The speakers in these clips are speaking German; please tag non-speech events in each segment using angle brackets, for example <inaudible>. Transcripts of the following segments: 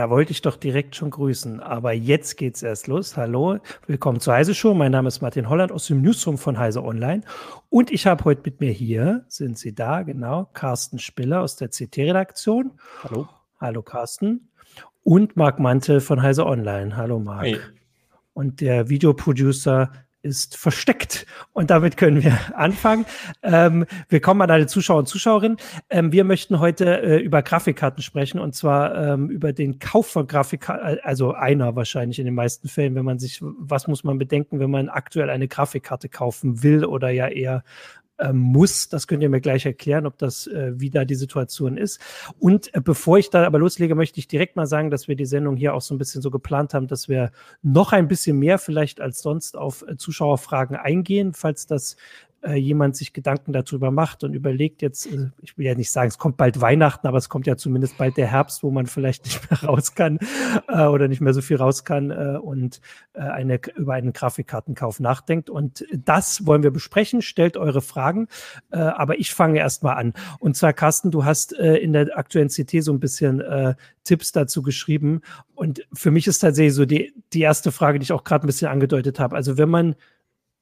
Da wollte ich doch direkt schon grüßen. Aber jetzt geht's erst los. Hallo, willkommen zur Heise Show. Mein Name ist Martin Holland aus dem Newsroom von Heise Online. Und ich habe heute mit mir hier, sind Sie da, genau, Carsten Spiller aus der CT-Redaktion. Hallo. Hallo, Carsten. Und Marc Mantel von Heise Online. Hallo, Marc. Hey. Und der Videoproducer ist versteckt. Und damit können wir <laughs> anfangen. Ähm, willkommen an alle Zuschauer und Zuschauerinnen. Ähm, wir möchten heute äh, über Grafikkarten sprechen und zwar ähm, über den Kauf von Grafikkarten, also einer wahrscheinlich in den meisten Fällen, wenn man sich, was muss man bedenken, wenn man aktuell eine Grafikkarte kaufen will oder ja eher äh, muss. Das könnt ihr mir gleich erklären, ob das äh, wieder die Situation ist. Und äh, bevor ich da aber loslege, möchte ich direkt mal sagen, dass wir die Sendung hier auch so ein bisschen so geplant haben, dass wir noch ein bisschen mehr vielleicht als sonst auf äh, Zuschauerfragen eingehen, falls das äh, jemand sich Gedanken darüber macht und überlegt jetzt, äh, ich will ja nicht sagen, es kommt bald Weihnachten, aber es kommt ja zumindest bald der Herbst, wo man vielleicht <laughs> nicht mehr raus kann äh, oder nicht mehr so viel raus kann äh, und äh, eine, über einen Grafikkartenkauf nachdenkt. Und das wollen wir besprechen. Stellt eure Fragen, äh, aber ich fange erstmal an. Und zwar, Carsten, du hast äh, in der aktuellen CT so ein bisschen äh, Tipps dazu geschrieben. Und für mich ist tatsächlich so die, die erste Frage, die ich auch gerade ein bisschen angedeutet habe. Also wenn man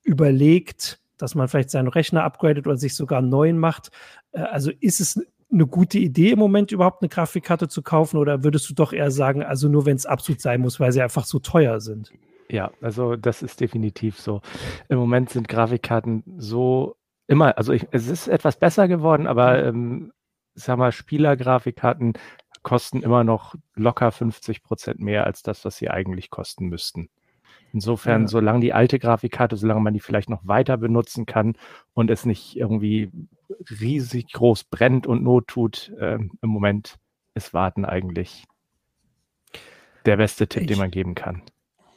überlegt, dass man vielleicht seinen Rechner upgradet oder sich sogar einen neuen macht. Äh, also ist es eine gute Idee im Moment überhaupt eine Grafikkarte zu kaufen oder würdest du doch eher sagen, also nur wenn es absolut sein muss, weil sie einfach so teuer sind? Ja, also das ist definitiv so. Im Moment sind Grafikkarten so immer, also ich, es ist etwas besser geworden, aber ähm, sag mal, Spielergrafikkarten kosten immer noch locker 50 Prozent mehr als das, was sie eigentlich kosten müssten. Insofern, ja. solange die alte Grafikkarte, solange man die vielleicht noch weiter benutzen kann und es nicht irgendwie riesig groß brennt und Not tut, äh, im Moment ist Warten eigentlich der beste Tipp, ich, den man geben kann.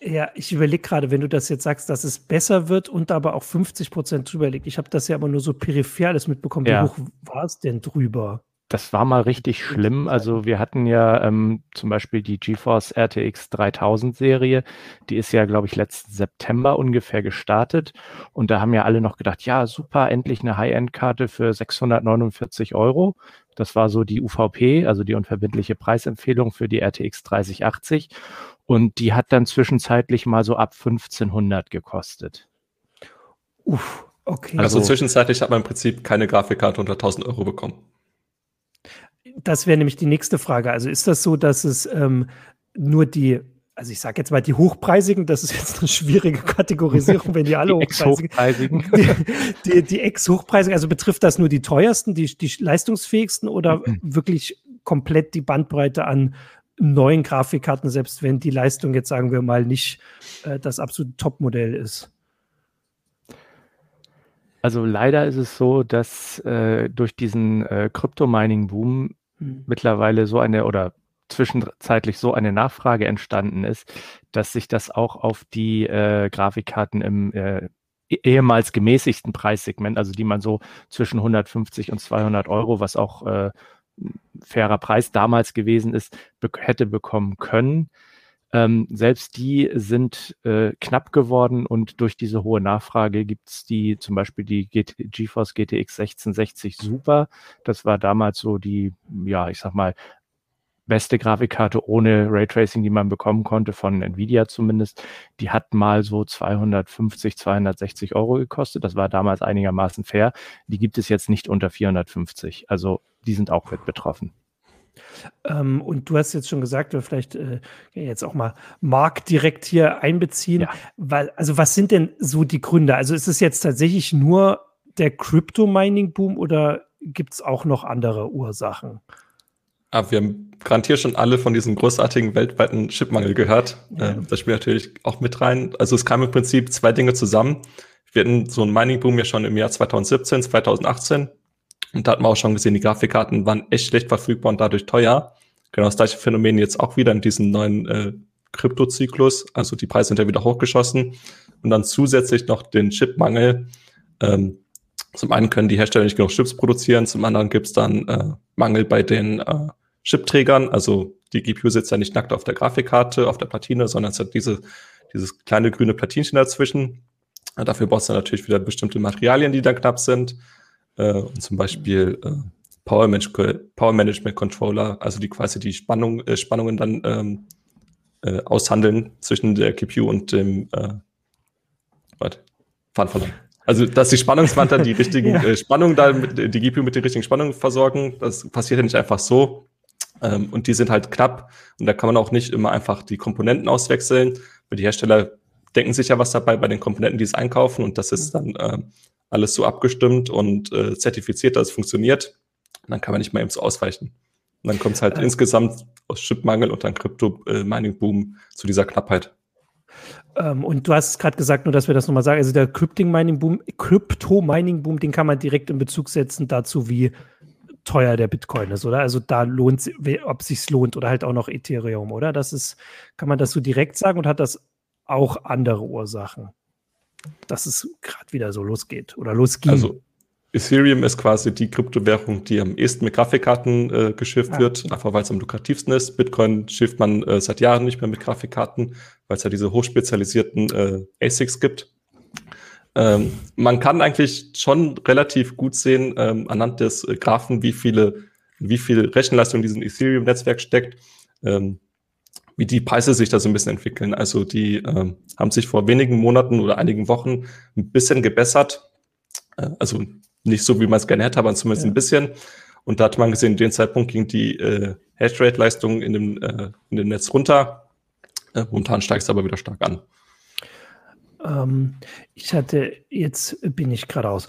Ja, ich überlege gerade, wenn du das jetzt sagst, dass es besser wird und aber auch 50 Prozent drüber liegt. Ich habe das ja aber nur so peripher alles mitbekommen. Ja. Wie hoch war es denn drüber? Das war mal richtig schlimm. Also wir hatten ja ähm, zum Beispiel die GeForce RTX 3000 Serie, die ist ja, glaube ich, letzten September ungefähr gestartet. Und da haben ja alle noch gedacht, ja, super, endlich eine High-End-Karte für 649 Euro. Das war so die UVP, also die unverbindliche Preisempfehlung für die RTX 3080. Und die hat dann zwischenzeitlich mal so ab 1500 gekostet. Uff, okay. Also, also zwischenzeitlich hat man im Prinzip keine Grafikkarte unter 1000 Euro bekommen das wäre nämlich die nächste Frage. Also ist das so, dass es ähm, nur die, also ich sage jetzt mal die hochpreisigen, das ist jetzt eine schwierige Kategorisierung, wenn die alle die hochpreisigen, <laughs> die, die, die ex-hochpreisigen, also betrifft das nur die teuersten, die, die leistungsfähigsten oder mhm. wirklich komplett die Bandbreite an neuen Grafikkarten, selbst wenn die Leistung jetzt sagen wir mal nicht äh, das absolute Topmodell ist? Also leider ist es so, dass äh, durch diesen äh, Crypto-Mining-Boom mhm. mittlerweile so eine oder zwischenzeitlich so eine Nachfrage entstanden ist, dass sich das auch auf die äh, Grafikkarten im äh, e-, ehemals gemäßigten Preissegment, also die man so zwischen 150 und 200 Euro, was auch äh, fairer Preis damals gewesen ist, be hätte bekommen können. Ähm, selbst die sind äh, knapp geworden und durch diese hohe Nachfrage gibt's die, zum Beispiel die GT, GeForce GTX 1660 Super. Das war damals so die, ja, ich sag mal, beste Grafikkarte ohne Raytracing, die man bekommen konnte, von Nvidia zumindest. Die hat mal so 250, 260 Euro gekostet. Das war damals einigermaßen fair. Die gibt es jetzt nicht unter 450. Also die sind auch mit betroffen. Ähm, und du hast jetzt schon gesagt, oder vielleicht äh, jetzt auch mal Mark direkt hier einbeziehen, ja. weil, also was sind denn so die Gründe? Also ist es jetzt tatsächlich nur der Crypto-Mining-Boom oder gibt es auch noch andere Ursachen? Ah, wir haben garantiert schon alle von diesem großartigen weltweiten Chipmangel gehört. Ja. Äh, das spielt natürlich auch mit rein. Also es kamen im Prinzip zwei Dinge zusammen. Wir hatten so einen Mining-Boom ja schon im Jahr 2017, 2018 und da hat man auch schon gesehen, die Grafikkarten waren echt schlecht verfügbar und dadurch teuer. Genau das gleiche Phänomen jetzt auch wieder in diesem neuen äh, Kryptozyklus. Also die Preise sind ja wieder hochgeschossen. Und dann zusätzlich noch den Chipmangel. Ähm, zum einen können die Hersteller nicht genug Chips produzieren, zum anderen gibt es dann äh, Mangel bei den äh, Chipträgern. Also die GPU sitzt ja nicht nackt auf der Grafikkarte, auf der Platine, sondern es hat diese, dieses kleine grüne Platinchen dazwischen. Dafür brauchst du natürlich wieder bestimmte Materialien, die dann knapp sind. Äh, und zum Beispiel äh, Power, Management, Power Management Controller, also die quasi die Spannung, äh, Spannungen dann ähm, äh, aushandeln zwischen der GPU und dem äh, warte, Fahren verloren. Also, dass die Spannungswand dann die <laughs> richtigen ja. äh, Spannungen da, mit, die GPU mit den richtigen Spannungen versorgen, das passiert ja nicht einfach so. Ähm, und die sind halt knapp und da kann man auch nicht immer einfach die Komponenten auswechseln, weil die Hersteller denken sich ja was dabei bei den Komponenten, die es einkaufen und das ist dann äh, alles so abgestimmt und äh, zertifiziert, dass es funktioniert. Und dann kann man nicht mal eben so ausweichen. Und dann kommt es halt äh. insgesamt aus Chipmangel und dann Crypto-Mining-Boom zu dieser Knappheit. Ähm, und du hast gerade gesagt, nur dass wir das nochmal sagen, also der Crypto-Mining-Boom, Crypto-Mining-Boom, den kann man direkt in Bezug setzen dazu, wie teuer der Bitcoin ist, oder? Also da lohnt ob es sich lohnt oder halt auch noch Ethereum, oder? Das ist, kann man das so direkt sagen und hat das auch andere Ursachen, dass es gerade wieder so losgeht oder losging? Also Ethereum ist quasi die Kryptowährung, die am ehesten mit Grafikkarten äh, geschifft ah, wird, einfach weil es am lukrativsten ist. Bitcoin schifft man äh, seit Jahren nicht mehr mit Grafikkarten, weil es ja diese hochspezialisierten äh, ASICs gibt. Ähm, man kann eigentlich schon relativ gut sehen, ähm, anhand des äh, Graphen, wie viele, wie viel Rechenleistung in diesem Ethereum-Netzwerk steckt, ähm, wie die Preise sich da so ein bisschen entwickeln. Also die ähm, haben sich vor wenigen Monaten oder einigen Wochen ein bisschen gebessert. Äh, also nicht so, wie man es gerne hätte, aber zumindest ja. ein bisschen. Und da hat man gesehen, in dem Zeitpunkt ging die äh, Hashrate-Leistung in, dem, äh, in dem Netz runter. Äh, momentan steigt es aber wieder stark an. Ähm, ich hatte, jetzt bin ich geradeaus.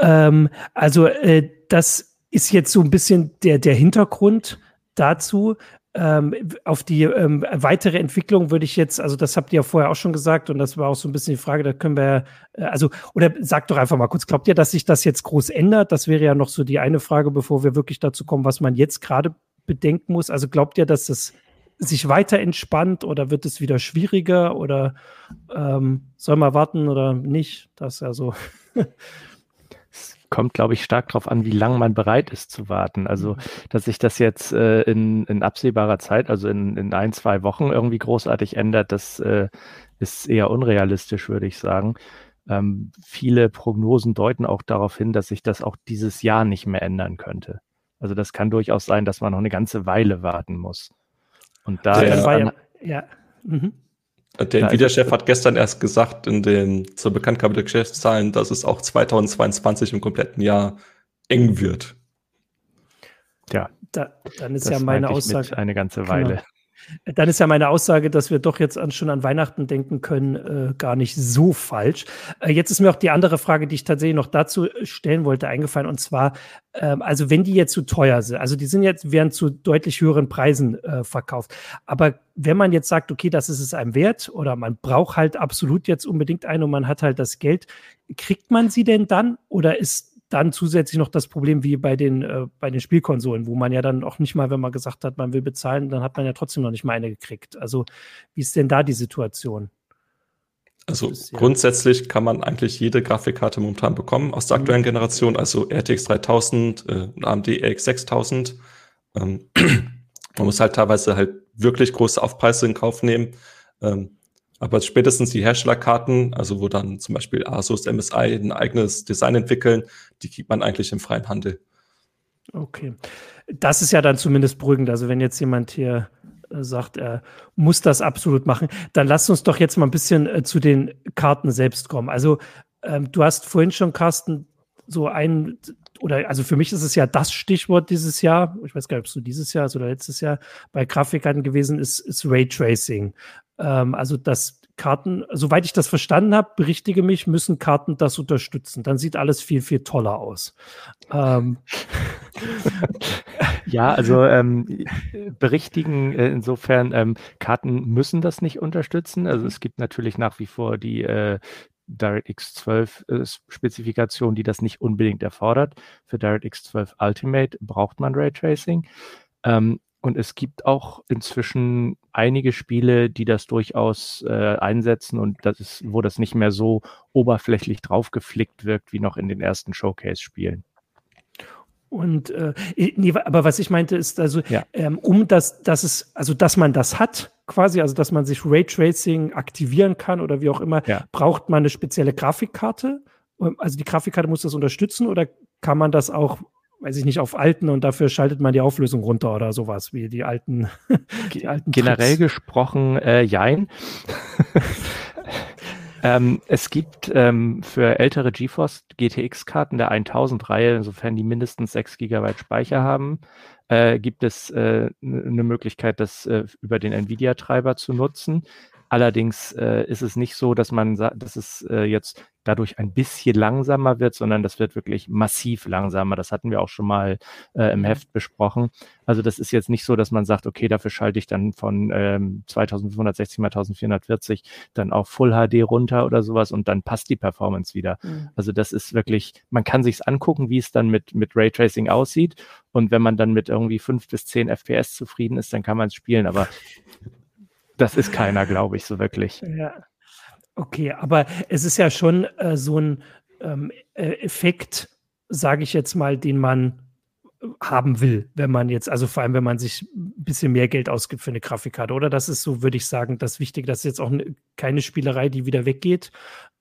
Ähm, also äh, das ist jetzt so ein bisschen der, der Hintergrund dazu. Ähm, auf die ähm, weitere Entwicklung würde ich jetzt, also das habt ihr ja vorher auch schon gesagt und das war auch so ein bisschen die Frage, da können wir, äh, also, oder sagt doch einfach mal kurz, glaubt ihr, dass sich das jetzt groß ändert? Das wäre ja noch so die eine Frage, bevor wir wirklich dazu kommen, was man jetzt gerade bedenken muss. Also glaubt ihr, dass das sich weiter entspannt oder wird es wieder schwieriger oder ähm, soll man warten oder nicht? Das ist ja so. <laughs> kommt, glaube ich, stark darauf an, wie lange man bereit ist zu warten. Also, mhm. dass sich das jetzt äh, in, in absehbarer Zeit, also in, in ein, zwei Wochen irgendwie großartig ändert, das äh, ist eher unrealistisch, würde ich sagen. Ähm, viele Prognosen deuten auch darauf hin, dass sich das auch dieses Jahr nicht mehr ändern könnte. Also das kann durchaus sein, dass man noch eine ganze Weile warten muss. Und da ja, ja, ja. Mhm. Der Nvidia-Chef hat gestern erst gesagt, in den zur Bekanntgabe der Geschäftszahlen, dass es auch 2022 im kompletten Jahr eng wird. Ja, da, dann ist ja meine Aussage eine ganze Weile. Genau. Dann ist ja meine Aussage, dass wir doch jetzt an, schon an Weihnachten denken können, äh, gar nicht so falsch. Äh, jetzt ist mir auch die andere Frage, die ich tatsächlich noch dazu stellen wollte, eingefallen. Und zwar, ähm, also wenn die jetzt zu teuer sind, also die sind jetzt, werden zu deutlich höheren Preisen äh, verkauft. Aber wenn man jetzt sagt, okay, das ist es einem wert oder man braucht halt absolut jetzt unbedingt einen und man hat halt das Geld, kriegt man sie denn dann oder ist dann zusätzlich noch das Problem wie bei den, äh, bei den Spielkonsolen, wo man ja dann auch nicht mal, wenn man gesagt hat, man will bezahlen, dann hat man ja trotzdem noch nicht mal eine gekriegt. Also wie ist denn da die Situation? Also ist, ja. grundsätzlich kann man eigentlich jede Grafikkarte momentan bekommen aus der mhm. aktuellen Generation, also RTX 3000 äh, und AMD RX 6000. Ähm, <clears throat> man muss halt teilweise halt wirklich große Aufpreise in Kauf nehmen. Ähm, aber spätestens die Herstellerkarten, also wo dann zum Beispiel Asus, MSI ein eigenes Design entwickeln, die kriegt man eigentlich im freien Handel. Okay. Das ist ja dann zumindest beruhigend. Also wenn jetzt jemand hier äh, sagt, er muss das absolut machen, dann lass uns doch jetzt mal ein bisschen äh, zu den Karten selbst kommen. Also ähm, du hast vorhin schon, Carsten, so ein, oder also für mich ist es ja das Stichwort dieses Jahr, ich weiß gar nicht, ob es so dieses Jahr ist oder letztes Jahr bei Grafikkarten gewesen ist, ist Raytracing. Ähm, also dass Karten, soweit ich das verstanden habe, berichtige mich, müssen Karten das unterstützen. Dann sieht alles viel, viel toller aus. Ähm. <laughs> ja, also ähm, berichtigen äh, insofern, ähm, Karten müssen das nicht unterstützen. Also es gibt natürlich nach wie vor die äh, DirectX 12 äh, Spezifikation, die das nicht unbedingt erfordert. Für DirectX 12 Ultimate braucht man Raytracing. Ähm, und es gibt auch inzwischen einige Spiele, die das durchaus äh, einsetzen und das ist, wo das nicht mehr so oberflächlich draufgeflickt wirkt wie noch in den ersten Showcase-Spielen. Und äh, nee, aber was ich meinte, ist also, ja. ähm, um das, dass es, also dass man das hat, quasi, also dass man sich Raytracing aktivieren kann oder wie auch immer, ja. braucht man eine spezielle Grafikkarte. Also die Grafikkarte muss das unterstützen oder kann man das auch weiß ich nicht, auf alten und dafür schaltet man die Auflösung runter oder sowas, wie die alten. <laughs> die alten Generell Tricks. gesprochen, äh, jein. <laughs> ähm, es gibt ähm, für ältere GeForce GTX-Karten der 1000-Reihe, insofern die mindestens 6 GB Speicher haben, äh, gibt es äh, eine Möglichkeit, das äh, über den NVIDIA-Treiber zu nutzen. Allerdings äh, ist es nicht so, dass man sagt, dass es äh, jetzt dadurch ein bisschen langsamer wird, sondern das wird wirklich massiv langsamer. Das hatten wir auch schon mal äh, im mhm. Heft besprochen. Also das ist jetzt nicht so, dass man sagt, okay, dafür schalte ich dann von ähm, 2560 mal 1440 dann auf Full HD runter oder sowas und dann passt die Performance wieder. Mhm. Also das ist wirklich, man kann sich's angucken, wie es dann mit, mit Raytracing aussieht. Und wenn man dann mit irgendwie fünf bis zehn FPS zufrieden ist, dann kann man es spielen. Aber das ist keiner, glaube ich, so wirklich. Ja. Okay, aber es ist ja schon äh, so ein ähm, äh, Effekt, sage ich jetzt mal, den man äh, haben will, wenn man jetzt, also vor allem, wenn man sich ein bisschen mehr Geld ausgibt für eine Grafikkarte, oder? Das ist so, würde ich sagen, das Wichtige. Das ist jetzt auch ne, keine Spielerei, die wieder weggeht.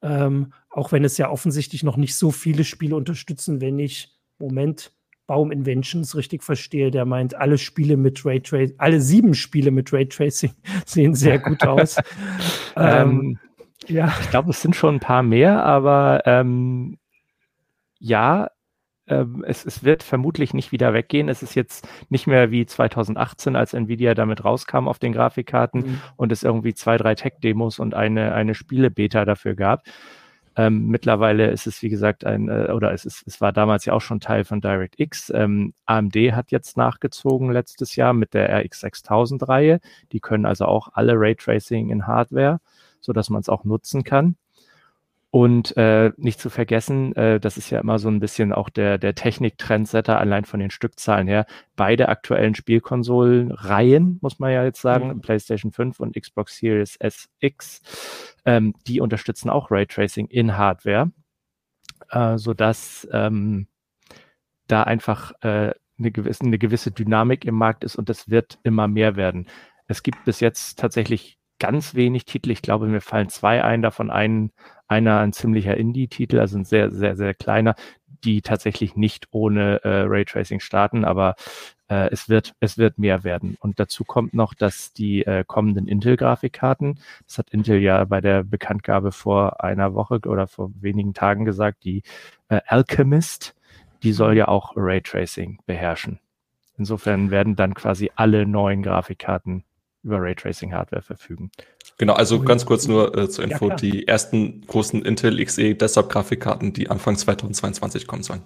Ähm, auch wenn es ja offensichtlich noch nicht so viele Spiele unterstützen, wenn ich, Moment, Baum Inventions richtig verstehe, der meint, alle Spiele mit Raytracing, alle sieben Spiele mit Raytracing <laughs> sehen sehr <laughs> gut aus. ähm, ähm, ja. Ich glaube, es sind schon ein paar mehr, aber ähm, ja, ähm, es, es, wird vermutlich nicht wieder weggehen. Es ist jetzt nicht mehr wie 2018, als Nvidia damit rauskam auf den Grafikkarten mhm. und es irgendwie zwei, drei Tech-Demos und eine, eine Spiele-Beta dafür gab, ähm, mittlerweile ist es, wie gesagt, ein, äh, oder es, ist, es war damals ja auch schon Teil von DirectX. Ähm, AMD hat jetzt nachgezogen letztes Jahr mit der RX 6000 Reihe. Die können also auch alle Raytracing in Hardware, so dass man es auch nutzen kann. Und äh, nicht zu vergessen, äh, das ist ja immer so ein bisschen auch der, der Technik-Trendsetter, allein von den Stückzahlen her. Beide aktuellen Spielkonsolen-Reihen, muss man ja jetzt sagen, mhm. PlayStation 5 und Xbox Series SX, ähm, die unterstützen auch Raytracing in Hardware, äh, sodass ähm, da einfach äh, eine, gewisse, eine gewisse Dynamik im Markt ist und das wird immer mehr werden. Es gibt bis jetzt tatsächlich ganz wenig Titel. Ich glaube, mir fallen zwei ein, davon ein, einer ein ziemlicher Indie-Titel, also ein sehr, sehr, sehr kleiner, die tatsächlich nicht ohne äh, Raytracing starten, aber äh, es wird, es wird mehr werden. Und dazu kommt noch, dass die äh, kommenden Intel-Grafikkarten, das hat Intel ja bei der Bekanntgabe vor einer Woche oder vor wenigen Tagen gesagt, die äh, Alchemist, die soll ja auch Raytracing beherrschen. Insofern werden dann quasi alle neuen Grafikkarten über Raytracing-Hardware verfügen. Genau, also ganz kurz nur äh, zur Info, ja, die ersten großen Intel XE Desktop-Grafikkarten, die Anfang 2022 kommen sollen.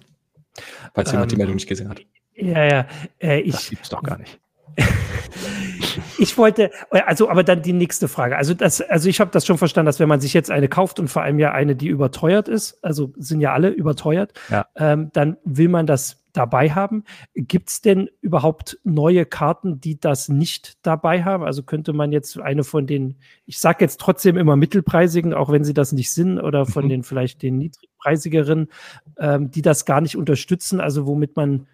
Falls jemand ähm, die Meldung nicht gesehen hat. Ja, ja. Äh, ich, das gibt's doch gar nicht. <laughs> ich wollte, also, aber dann die nächste Frage. Also, das, also ich habe das schon verstanden, dass wenn man sich jetzt eine kauft und vor allem ja eine, die überteuert ist, also sind ja alle überteuert, ja. Ähm, dann will man das dabei haben. Gibt es denn überhaupt neue Karten, die das nicht dabei haben? Also könnte man jetzt eine von den, ich sage jetzt trotzdem immer mittelpreisigen, auch wenn sie das nicht sind, oder von mhm. den vielleicht den niedrigpreisigeren, ähm, die das gar nicht unterstützen, also womit man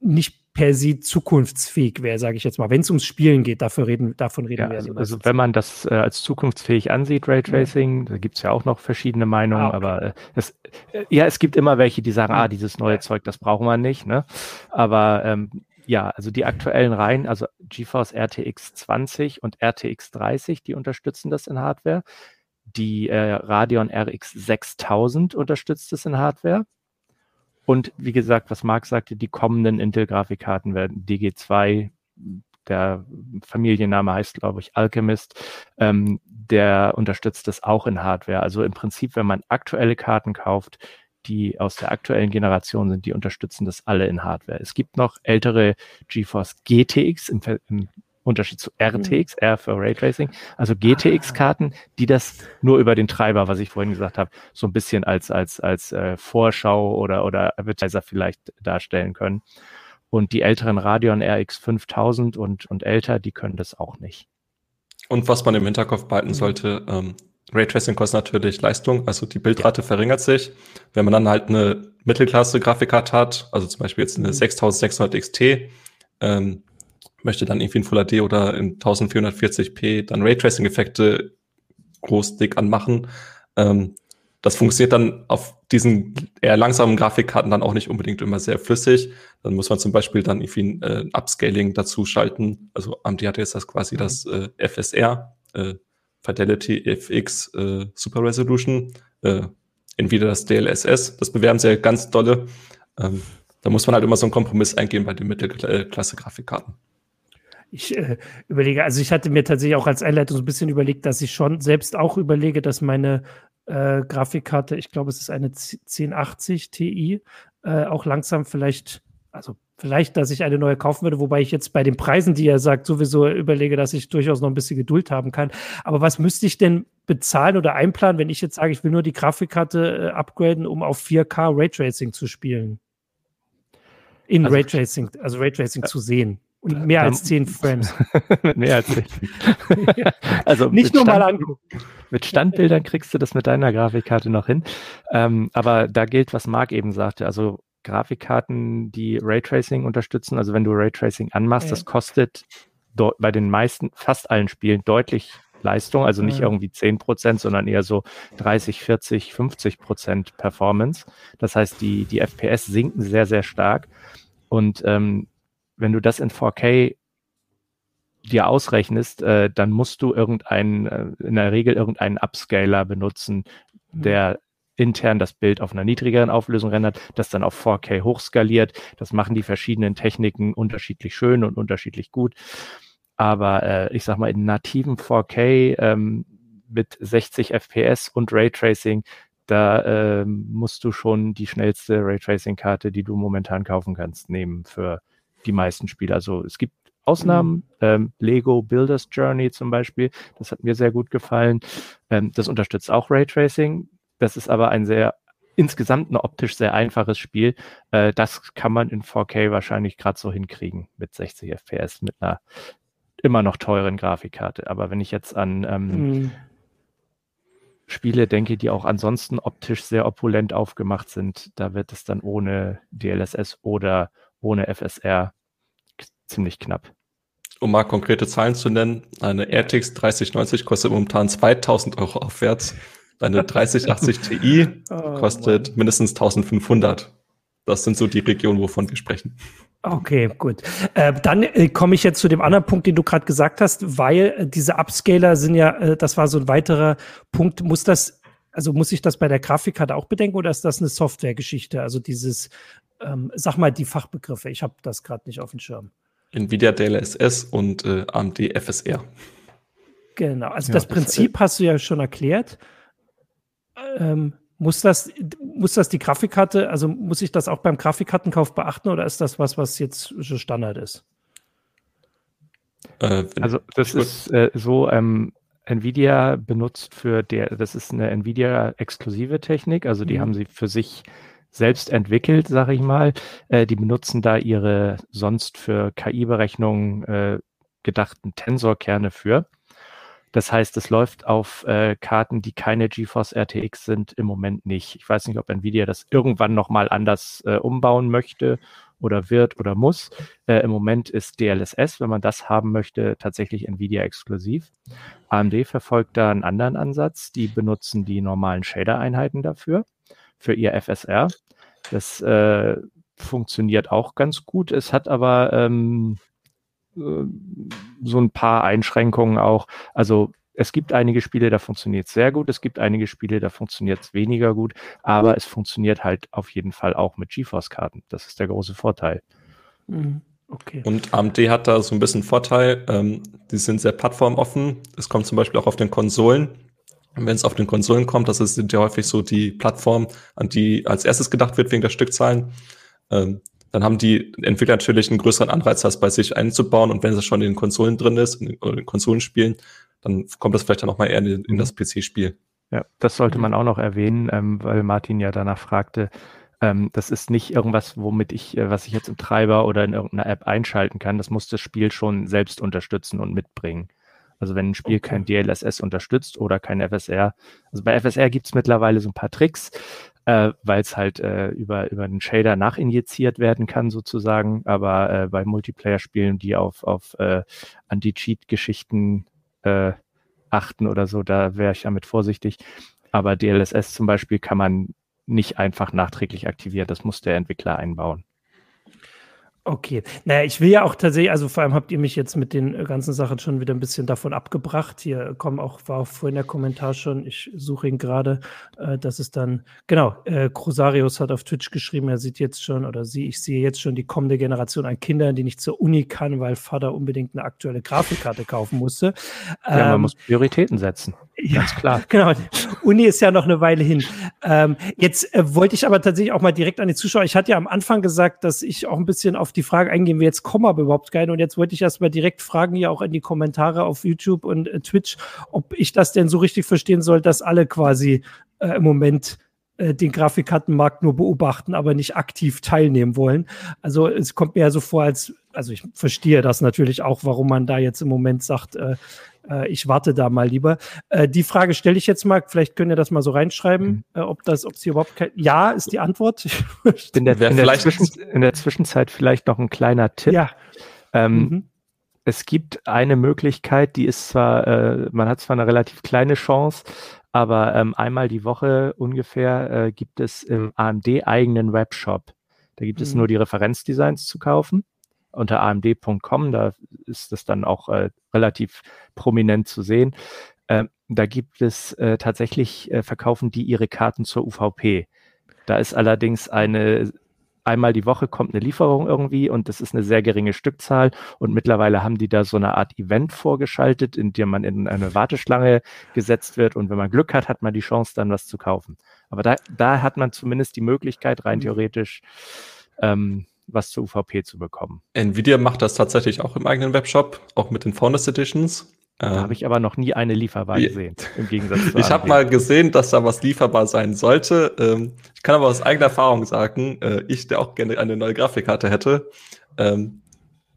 nicht per se zukunftsfähig wäre, sage ich jetzt mal. Wenn es ums Spielen geht, dafür reden, davon reden ja, wir. Also, also wenn man das äh, als zukunftsfähig ansieht, Raytracing, ja. da gibt es ja auch noch verschiedene Meinungen, ah, okay. aber äh, es, äh, ja, es gibt immer welche, die sagen, ah, dieses neue. Zeug, das brauchen wir nicht. Ne? Aber ähm, ja, also die aktuellen Reihen, also GeForce RTX 20 und RTX 30, die unterstützen das in Hardware. Die äh, Radeon RX 6000 unterstützt es in Hardware. Und wie gesagt, was Marc sagte, die kommenden Intel-Grafikkarten werden DG2, der Familienname heißt, glaube ich, Alchemist, ähm, der unterstützt das auch in Hardware. Also im Prinzip, wenn man aktuelle Karten kauft, die aus der aktuellen Generation sind, die unterstützen das alle in Hardware. Es gibt noch ältere GeForce GTX im, im Unterschied zu RTX, mhm. R für Raytracing, also GTX-Karten, die das nur über den Treiber, was ich vorhin gesagt habe, so ein bisschen als, als, als äh, Vorschau oder, oder Advertiser vielleicht darstellen können. Und die älteren Radeon RX 5000 und, und älter, die können das auch nicht. Und was man im Hinterkopf behalten mhm. sollte, ähm, Raytracing kostet natürlich Leistung, also die Bildrate ja. verringert sich. Wenn man dann halt eine Mittelklasse-Grafikkarte hat, also zum Beispiel jetzt eine 6600 mhm. XT, ähm, möchte dann irgendwie in Full HD oder in 1440p dann Raytracing-Effekte groß dick anmachen. Ähm, das funktioniert dann auf diesen eher langsamen Grafikkarten dann auch nicht unbedingt immer sehr flüssig. Dann muss man zum Beispiel dann irgendwie ein äh, Upscaling dazu schalten. Also AMD hat jetzt das quasi mhm. das äh, FSR, äh, Fidelity FX äh, Super Resolution, äh, entweder das DLSS, das bewerben sie ja ganz dolle. Ähm, da muss man halt immer so einen Kompromiss eingehen bei den Mittelklasse-Grafikkarten. Ich äh, überlege, also ich hatte mir tatsächlich auch als Einleitung so ein bisschen überlegt, dass ich schon selbst auch überlege, dass meine äh, Grafikkarte, ich glaube, es ist eine 1080 Ti, äh, auch langsam vielleicht, also vielleicht, dass ich eine neue kaufen würde, wobei ich jetzt bei den Preisen, die er sagt, sowieso überlege, dass ich durchaus noch ein bisschen Geduld haben kann. Aber was müsste ich denn bezahlen oder einplanen, wenn ich jetzt sage, ich will nur die Grafikkarte äh, upgraden, um auf 4K Raytracing zu spielen? In also, Raytracing, also Raytracing äh, zu sehen. Und mehr als 10 <laughs> Frames. mehr als 10. <laughs> also nicht nur mal angucken. Mit Standbildern kriegst du das mit deiner Grafikkarte noch hin. Ähm, aber da gilt, was Marc eben sagte. Also Grafikkarten, die Raytracing unterstützen, also wenn du Raytracing anmachst, ja. das kostet bei den meisten, fast allen Spielen deutlich Leistung, also nicht ja. irgendwie 10 Prozent, sondern eher so 30, 40, 50 Prozent Performance. Das heißt, die, die FPS sinken sehr, sehr stark. Und ähm, wenn du das in 4K dir ausrechnest, äh, dann musst du irgendeinen, äh, in der Regel irgendeinen Upscaler benutzen, mhm. der intern das Bild auf einer niedrigeren Auflösung rendert, das dann auf 4K hochskaliert. Das machen die verschiedenen Techniken unterschiedlich schön und unterschiedlich gut. Aber äh, ich sag mal, in nativen 4K ähm, mit 60 FPS und Raytracing, da äh, musst du schon die schnellste Raytracing-Karte, die du momentan kaufen kannst, nehmen für die meisten Spiele. Also es gibt Ausnahmen, mhm. ähm, Lego Builders Journey zum Beispiel, das hat mir sehr gut gefallen. Ähm, das unterstützt auch Raytracing. Das ist aber ein sehr insgesamt ein optisch sehr einfaches Spiel. Äh, das kann man in 4K wahrscheinlich gerade so hinkriegen mit 60 FPS, mit einer immer noch teuren Grafikkarte. Aber wenn ich jetzt an ähm, mhm. Spiele denke, die auch ansonsten optisch sehr opulent aufgemacht sind, da wird es dann ohne DLSS oder ohne FSR ziemlich knapp. Um mal konkrete Zahlen zu nennen, eine RTX 3090 kostet momentan 2000 Euro aufwärts. Eine 3080 Ti <laughs> oh, kostet Mann. mindestens 1500. Das sind so die Regionen, wovon wir sprechen. Okay, gut. Äh, dann äh, komme ich jetzt zu dem anderen Punkt, den du gerade gesagt hast, weil äh, diese Upscaler sind ja, äh, das war so ein weiterer Punkt. Muss das, also muss ich das bei der Grafikkarte auch bedenken oder ist das eine Softwaregeschichte? Also dieses, ähm, sag mal die Fachbegriffe. Ich habe das gerade nicht auf dem Schirm. NVIDIA DLSS und äh, AMD FSR. Genau, also ja, das Prinzip hast du ja schon erklärt. Ähm, muss das, muss das die Grafikkarte, also muss ich das auch beim Grafikkartenkauf beachten oder ist das was, was jetzt Standard ist? Äh, also das ist äh, so, ähm, Nvidia benutzt für der, das ist eine Nvidia-exklusive Technik, also die mhm. haben sie für sich selbst entwickelt, sage ich mal. Äh, die benutzen da ihre sonst für KI-Berechnungen äh, gedachten Tensorkerne für. Das heißt, es läuft auf äh, Karten, die keine GeForce RTX sind, im Moment nicht. Ich weiß nicht, ob Nvidia das irgendwann nochmal anders äh, umbauen möchte oder wird oder muss. Äh, Im Moment ist DLSS, wenn man das haben möchte, tatsächlich Nvidia exklusiv. AMD verfolgt da einen anderen Ansatz. Die benutzen die normalen Shader-Einheiten dafür, für ihr FSR. Das äh, funktioniert auch ganz gut. Es hat aber ähm, äh, so ein paar Einschränkungen auch. Also es gibt einige Spiele, da funktioniert es sehr gut. Es gibt einige Spiele, da funktioniert es weniger gut. Aber es funktioniert halt auf jeden Fall auch mit GeForce-Karten. Das ist der große Vorteil. Mhm. Okay. Und AMD hat da so ein bisschen Vorteil. Ähm, die sind sehr plattformoffen. Es kommt zum Beispiel auch auf den Konsolen. Wenn es auf den Konsolen kommt, das sind ja häufig so die Plattformen, an die als erstes gedacht wird wegen der Stückzahlen. Ähm, dann haben die Entwickler natürlich einen größeren Anreiz, das bei sich einzubauen. Und wenn es schon in den Konsolen drin ist, in, in den Konsolenspielen, dann kommt das vielleicht dann nochmal eher in, in das mhm. PC-Spiel. Ja, das sollte man auch noch erwähnen, ähm, weil Martin ja danach fragte. Ähm, das ist nicht irgendwas, womit ich, äh, was ich jetzt im Treiber oder in irgendeiner App einschalten kann. Das muss das Spiel schon selbst unterstützen und mitbringen. Also wenn ein Spiel kein DLSS unterstützt oder kein FSR. Also bei FSR gibt es mittlerweile so ein paar Tricks, äh, weil es halt äh, über, über den Shader nachinjiziert werden kann sozusagen. Aber äh, bei Multiplayer-Spielen, die auf, auf äh, Anti-Cheat-Geschichten äh, achten oder so, da wäre ich damit vorsichtig. Aber DLSS zum Beispiel kann man nicht einfach nachträglich aktiviert. Das muss der Entwickler einbauen. Okay. Naja, ich will ja auch tatsächlich, also vor allem habt ihr mich jetzt mit den äh, ganzen Sachen schon wieder ein bisschen davon abgebracht. Hier kommen auch, war auch vorhin der Kommentar schon, ich suche ihn gerade, äh, dass es dann, genau, äh, Crosarius hat auf Twitch geschrieben, er sieht jetzt schon, oder sie, ich sehe jetzt schon die kommende Generation an Kindern, die nicht zur Uni kann, weil Vater unbedingt eine aktuelle Grafikkarte kaufen musste. Ja, ähm, man muss Prioritäten setzen. Ja, Ganz klar. <laughs> Genau. Uni ist ja noch eine Weile hin. Ähm, jetzt äh, wollte ich aber tatsächlich auch mal direkt an die Zuschauer. Ich hatte ja am Anfang gesagt, dass ich auch ein bisschen auf die Frage eingehen will. Jetzt kommen aber überhaupt keine. Und jetzt wollte ich erst mal direkt fragen, ja auch in die Kommentare auf YouTube und äh, Twitch, ob ich das denn so richtig verstehen soll, dass alle quasi äh, im Moment den Grafikkartenmarkt nur beobachten, aber nicht aktiv teilnehmen wollen. Also es kommt mir ja so vor, als, also ich verstehe das natürlich auch, warum man da jetzt im Moment sagt, äh, äh, ich warte da mal lieber. Äh, die Frage stelle ich jetzt mal, vielleicht könnt ihr das mal so reinschreiben, mhm. äh, ob das, ob sie überhaupt kein, ja, ist die Antwort. in, der, in, der in der Zwischenzeit vielleicht noch ein kleiner Tipp. Ja. Ähm, mhm. Es gibt eine Möglichkeit, die ist zwar, äh, man hat zwar eine relativ kleine Chance, aber ähm, einmal die Woche ungefähr äh, gibt es im AMD-eigenen Webshop. Da gibt es mhm. nur die Referenzdesigns zu kaufen unter amd.com. Da ist es dann auch äh, relativ prominent zu sehen. Ähm, da gibt es äh, tatsächlich, äh, verkaufen die ihre Karten zur UVP. Da ist allerdings eine, einmal die Woche kommt eine Lieferung irgendwie und das ist eine sehr geringe Stückzahl und mittlerweile haben die da so eine Art Event vorgeschaltet, in dem man in eine Warteschlange gesetzt wird und wenn man Glück hat, hat man die Chance dann was zu kaufen. Aber da, da hat man zumindest die Möglichkeit, rein mhm. theoretisch, ähm, was zur UVP zu bekommen. Nvidia macht das tatsächlich auch im eigenen Webshop, auch mit den Faunus Editions. Da ähm, habe ich aber noch nie eine lieferbar gesehen, im Gegensatz <laughs> zu Ich habe mal gesehen, dass da was lieferbar sein sollte. Ähm, ich kann aber aus eigener Erfahrung sagen, äh, ich, der auch gerne eine neue Grafikkarte hätte, ähm,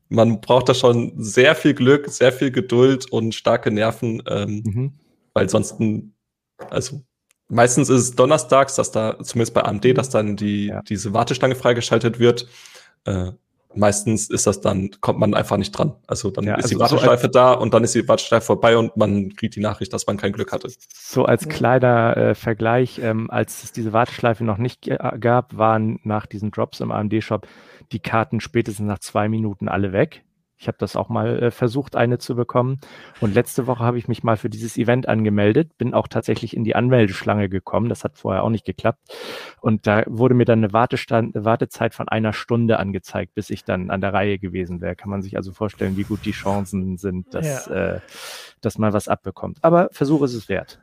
man braucht da schon sehr viel Glück, sehr viel Geduld und starke Nerven, ähm, mhm. weil sonst, also meistens ist es donnerstags, dass da, zumindest bei AMD, dass dann die, ja. diese Warteschlange freigeschaltet wird. Äh, meistens ist das dann, kommt man einfach nicht dran. Also dann ja, ist also die Warteschleife so da und dann ist die Warteschleife vorbei und man kriegt die Nachricht, dass man kein Glück hatte. So als kleiner äh, Vergleich, ähm, als es diese Warteschleife noch nicht gab, waren nach diesen Drops im AMD-Shop die Karten spätestens nach zwei Minuten alle weg. Ich habe das auch mal äh, versucht, eine zu bekommen. Und letzte Woche habe ich mich mal für dieses Event angemeldet, bin auch tatsächlich in die Anmeldeschlange gekommen. Das hat vorher auch nicht geklappt. Und da wurde mir dann eine Wartestand, Wartezeit von einer Stunde angezeigt, bis ich dann an der Reihe gewesen wäre. Kann man sich also vorstellen, wie gut die Chancen sind, dass, ja. äh, dass man was abbekommt. Aber Versuch ist es wert.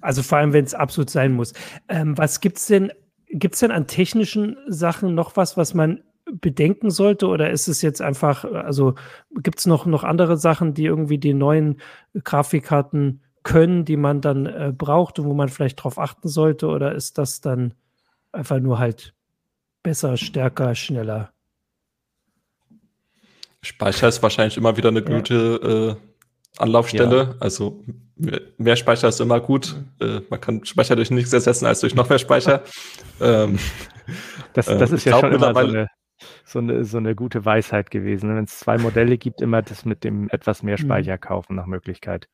Also vor allem, wenn es absolut sein muss. Ähm, was gibt's denn? Gibt es denn an technischen Sachen noch was, was man bedenken sollte? Oder ist es jetzt einfach, also gibt es noch, noch andere Sachen, die irgendwie die neuen Grafikkarten können, die man dann äh, braucht und wo man vielleicht drauf achten sollte? Oder ist das dann einfach nur halt besser, stärker, schneller? Speicher ist wahrscheinlich immer wieder eine gute ja. äh, Anlaufstelle. Ja. Also mehr Speicher ist immer gut. Äh, man kann Speicher durch nichts ersetzen als durch noch mehr Speicher. <laughs> ähm, das, das ist ja schon immer so eine, so eine, so eine gute Weisheit gewesen. Wenn es zwei Modelle gibt, immer das mit dem etwas mehr mhm. Speicher kaufen nach Möglichkeit.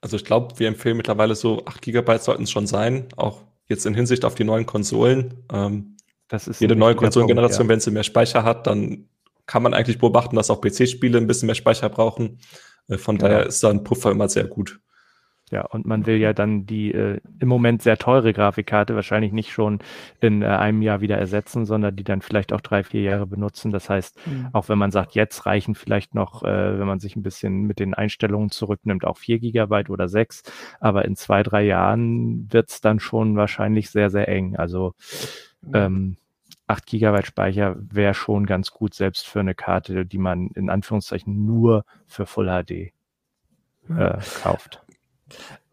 Also ich glaube, wir empfehlen mittlerweile so 8 GB sollten es schon sein, auch jetzt in Hinsicht auf die neuen Konsolen. Ähm, das ist jede neue Konsolengeneration, ja. wenn sie mehr Speicher hat, dann kann man eigentlich beobachten, dass auch PC-Spiele ein bisschen mehr Speicher brauchen. Äh, von genau. daher ist da ein Puffer immer sehr gut. Ja, und man will ja dann die äh, im Moment sehr teure Grafikkarte wahrscheinlich nicht schon in äh, einem Jahr wieder ersetzen, sondern die dann vielleicht auch drei, vier Jahre benutzen. Das heißt, mhm. auch wenn man sagt, jetzt reichen vielleicht noch, äh, wenn man sich ein bisschen mit den Einstellungen zurücknimmt, auch vier Gigabyte oder sechs, aber in zwei, drei Jahren wird's dann schon wahrscheinlich sehr, sehr eng. Also ähm, 8 Gigabyte Speicher wäre schon ganz gut, selbst für eine Karte, die man in Anführungszeichen nur für Full HD äh, kauft.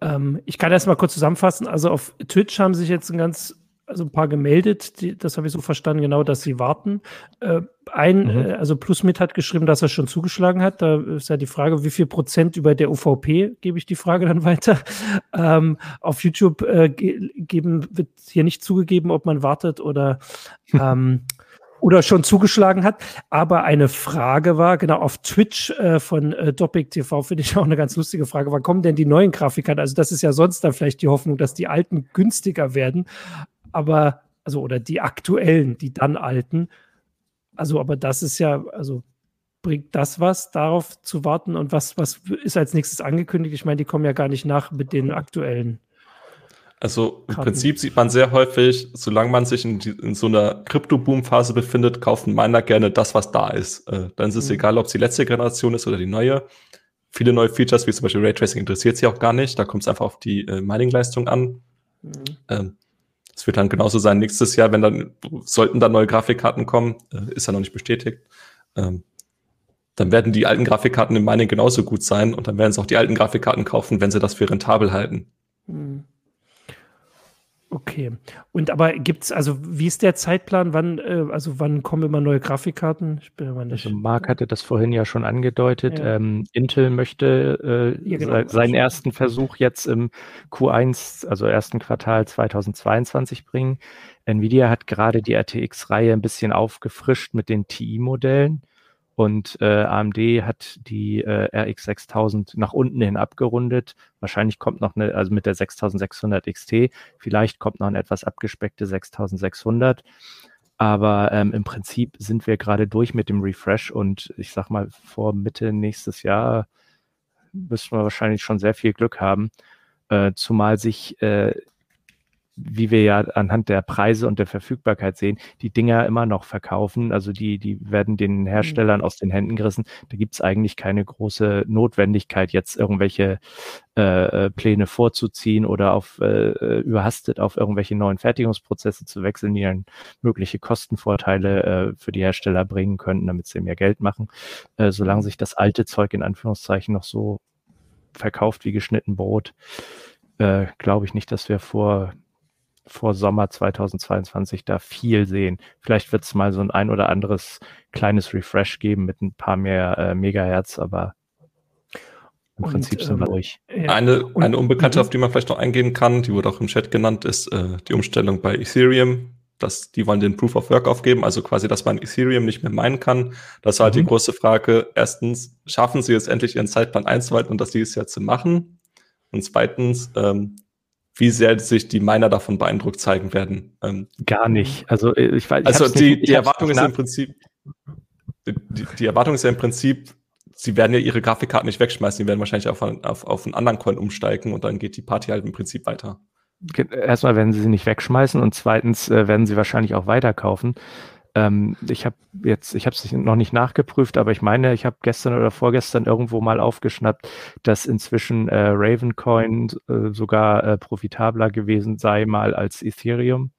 Ähm, ich kann erst mal kurz zusammenfassen. Also auf Twitch haben sich jetzt ein ganz, also ein paar gemeldet, die, das habe ich so verstanden, genau, dass sie warten. Äh, ein, mhm. äh, also Plusmit hat geschrieben, dass er schon zugeschlagen hat. Da ist ja die Frage, wie viel Prozent über der UVP gebe ich die Frage dann <laughs> weiter. Ähm, auf YouTube äh, ge geben, wird hier nicht zugegeben, ob man wartet oder <laughs> ähm, oder schon zugeschlagen hat. Aber eine Frage war, genau auf Twitch äh, von äh, Topic TV, finde ich <laughs> auch eine ganz lustige Frage, wann kommen denn die neuen Grafikkarten? Also das ist ja sonst dann vielleicht die Hoffnung, dass die alten günstiger werden. Aber also oder die aktuellen, die dann alten. Also, aber das ist ja, also bringt das was, darauf zu warten und was, was ist als nächstes angekündigt? Ich meine, die kommen ja gar nicht nach mit den aktuellen. Also im Karten. Prinzip sieht man sehr häufig, solange man sich in, in so einer Krypto-Boom-Phase befindet, kaufen Miner gerne das, was da ist. Äh, dann ist es mhm. egal, ob es die letzte Generation ist oder die neue. Viele neue Features, wie zum Beispiel Raytracing, interessiert sie auch gar nicht. Da kommt es einfach auf die äh, Mining-Leistung an. Mhm. Ähm, es wird dann genauso sein nächstes Jahr, wenn dann, sollten da neue Grafikkarten kommen, äh, ist ja noch nicht bestätigt. Ähm, dann werden die alten Grafikkarten im Mining genauso gut sein und dann werden sie auch die alten Grafikkarten kaufen, wenn sie das für rentabel halten. Okay. Und aber gibt es, also wie ist der Zeitplan? Wann, äh, also wann kommen immer neue Grafikkarten? Ich bin aber nicht. Also Marc hatte das vorhin ja schon angedeutet. Ja. Ähm, Intel möchte äh, ja, genau. seinen ersten Versuch jetzt im Q1, also ersten Quartal 2022 bringen. Nvidia hat gerade die RTX-Reihe ein bisschen aufgefrischt mit den TI-Modellen. Und äh, AMD hat die äh, RX 6000 nach unten hin abgerundet. Wahrscheinlich kommt noch eine, also mit der 6600 XT, vielleicht kommt noch eine etwas abgespeckte 6600. Aber ähm, im Prinzip sind wir gerade durch mit dem Refresh und ich sag mal, vor Mitte nächstes Jahr müssen wir wahrscheinlich schon sehr viel Glück haben. Äh, zumal sich äh, wie wir ja anhand der Preise und der Verfügbarkeit sehen, die Dinger immer noch verkaufen. Also die, die werden den mhm. Herstellern aus den Händen gerissen. Da gibt es eigentlich keine große Notwendigkeit, jetzt irgendwelche äh, äh, Pläne vorzuziehen oder auf äh, äh, überhastet auf irgendwelche neuen Fertigungsprozesse zu wechseln, die dann mögliche Kostenvorteile äh, für die Hersteller bringen könnten, damit sie mehr Geld machen. Äh, solange sich das alte Zeug in Anführungszeichen noch so verkauft wie geschnitten Brot, äh, glaube ich nicht, dass wir vor vor Sommer 2022 da viel sehen. Vielleicht wird es mal so ein ein oder anderes kleines Refresh geben mit ein paar mehr äh, Megahertz, aber im und, Prinzip sind wir ähm, durch. Eine, eine Unbekannte, auf die man vielleicht noch eingehen kann, die wurde auch im Chat genannt, ist äh, die Umstellung bei Ethereum. dass die wollen den Proof of Work aufgeben, also quasi, dass man Ethereum nicht mehr meinen kann. Das ist halt mhm. die große Frage. Erstens, schaffen sie es endlich, ihren Zeitplan einzuhalten und das dieses Jahr zu machen? Und zweitens, ähm, wie sehr sich die Miner davon beeindruckt zeigen werden. Ähm, Gar nicht. Also äh, ich weiß. Also die, nicht, die Erwartung ist im Prinzip, die, die, Erwartung ist ja im Prinzip, sie werden ja ihre Grafikkarten nicht wegschmeißen, die werden wahrscheinlich auf, auf, auf einen anderen Coin umsteigen und dann geht die Party halt im Prinzip weiter. Erstmal werden sie sie nicht wegschmeißen und zweitens äh, werden sie wahrscheinlich auch weiterkaufen. Ähm, ich habe jetzt, ich habe es noch nicht nachgeprüft, aber ich meine, ich habe gestern oder vorgestern irgendwo mal aufgeschnappt, dass inzwischen äh, Ravencoin äh, sogar äh, profitabler gewesen sei mal als Ethereum.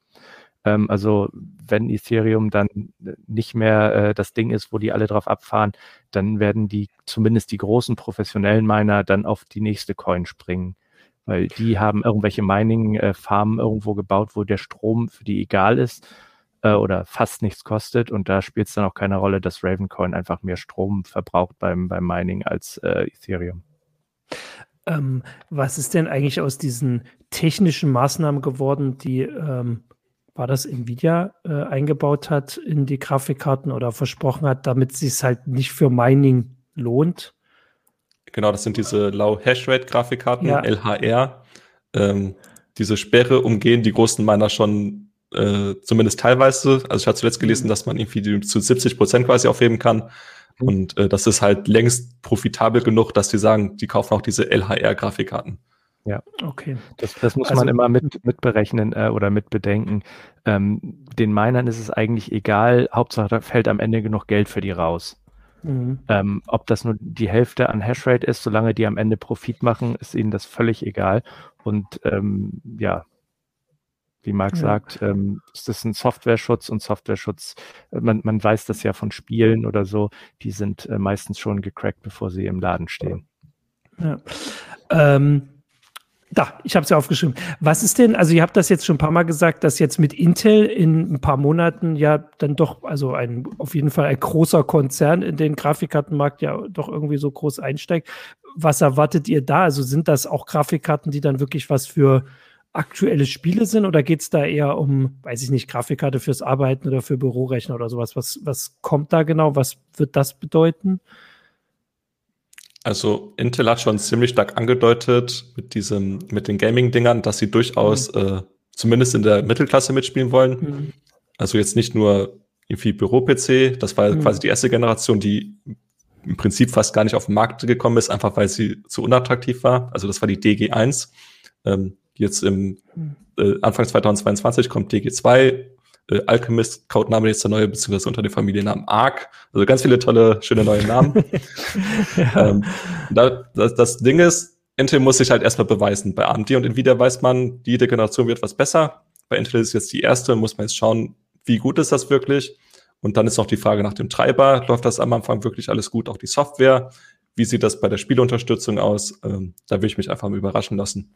Ähm, also wenn Ethereum dann nicht mehr äh, das Ding ist, wo die alle drauf abfahren, dann werden die zumindest die großen professionellen Miner dann auf die nächste Coin springen weil die haben irgendwelche Mining-Farmen äh, irgendwo gebaut, wo der Strom für die egal ist äh, oder fast nichts kostet. Und da spielt es dann auch keine Rolle, dass Ravencoin einfach mehr Strom verbraucht beim, beim Mining als äh, Ethereum. Ähm, was ist denn eigentlich aus diesen technischen Maßnahmen geworden, die ähm, war das Nvidia äh, eingebaut hat in die Grafikkarten oder versprochen hat, damit es sich halt nicht für Mining lohnt? Genau, das sind diese Low Hashrate Grafikkarten, ja. LHR. Ähm, diese Sperre umgehen die großen Miner schon äh, zumindest teilweise. Also ich habe zuletzt gelesen, mhm. dass man irgendwie zu 70 Prozent quasi aufheben kann. Mhm. Und äh, das ist halt längst profitabel genug, dass die sagen, die kaufen auch diese LHR-Grafikkarten. Ja, okay. Das, das muss also, man immer mit, mit berechnen äh, oder mit bedenken. Ähm, den Minern ist es eigentlich egal, Hauptsache da fällt am Ende genug Geld für die raus. Mhm. Ähm, ob das nur die Hälfte an Hashrate ist, solange die am Ende Profit machen, ist ihnen das völlig egal. Und ähm, ja, wie Marc ja. sagt, ähm, ist das ein Softwareschutz und Softwareschutz, äh, man, man weiß das ja von Spielen oder so, die sind äh, meistens schon gecrackt, bevor sie im Laden stehen. Ja. Ähm, da, ich habe es ja aufgeschrieben. Was ist denn, also ihr habt das jetzt schon ein paar Mal gesagt, dass jetzt mit Intel in ein paar Monaten ja dann doch, also ein auf jeden Fall ein großer Konzern in den Grafikkartenmarkt ja doch irgendwie so groß einsteigt. Was erwartet ihr da? Also sind das auch Grafikkarten, die dann wirklich was für aktuelle Spiele sind oder geht es da eher um, weiß ich nicht, Grafikkarte fürs Arbeiten oder für Bürorechner oder sowas? Was, was kommt da genau? Was wird das bedeuten? Also Intel hat schon ziemlich stark angedeutet mit diesem, mit den Gaming-Dingern, dass sie durchaus mhm. äh, zumindest in der Mittelklasse mitspielen wollen. Mhm. Also jetzt nicht nur irgendwie Büro-PC, das war mhm. quasi die erste Generation, die im Prinzip fast gar nicht auf den Markt gekommen ist, einfach weil sie zu unattraktiv war. Also das war die DG1. Ähm, jetzt im mhm. äh, Anfang 2022 kommt DG2. Äh, Alchemist, Codename jetzt der neue, beziehungsweise unter dem Familiennamen Arc. Also ganz viele tolle, schöne neue Namen. <laughs> ja. ähm, da, das, das Ding ist, Intel muss sich halt erstmal beweisen. Bei AMD und Nvidia weiß man, jede Generation wird was besser. Bei Intel ist jetzt die erste, muss man jetzt schauen, wie gut ist das wirklich. Und dann ist noch die Frage nach dem Treiber. Läuft das am Anfang wirklich alles gut? Auch die Software. Wie sieht das bei der Spielunterstützung aus? Ähm, da will ich mich einfach mal überraschen lassen.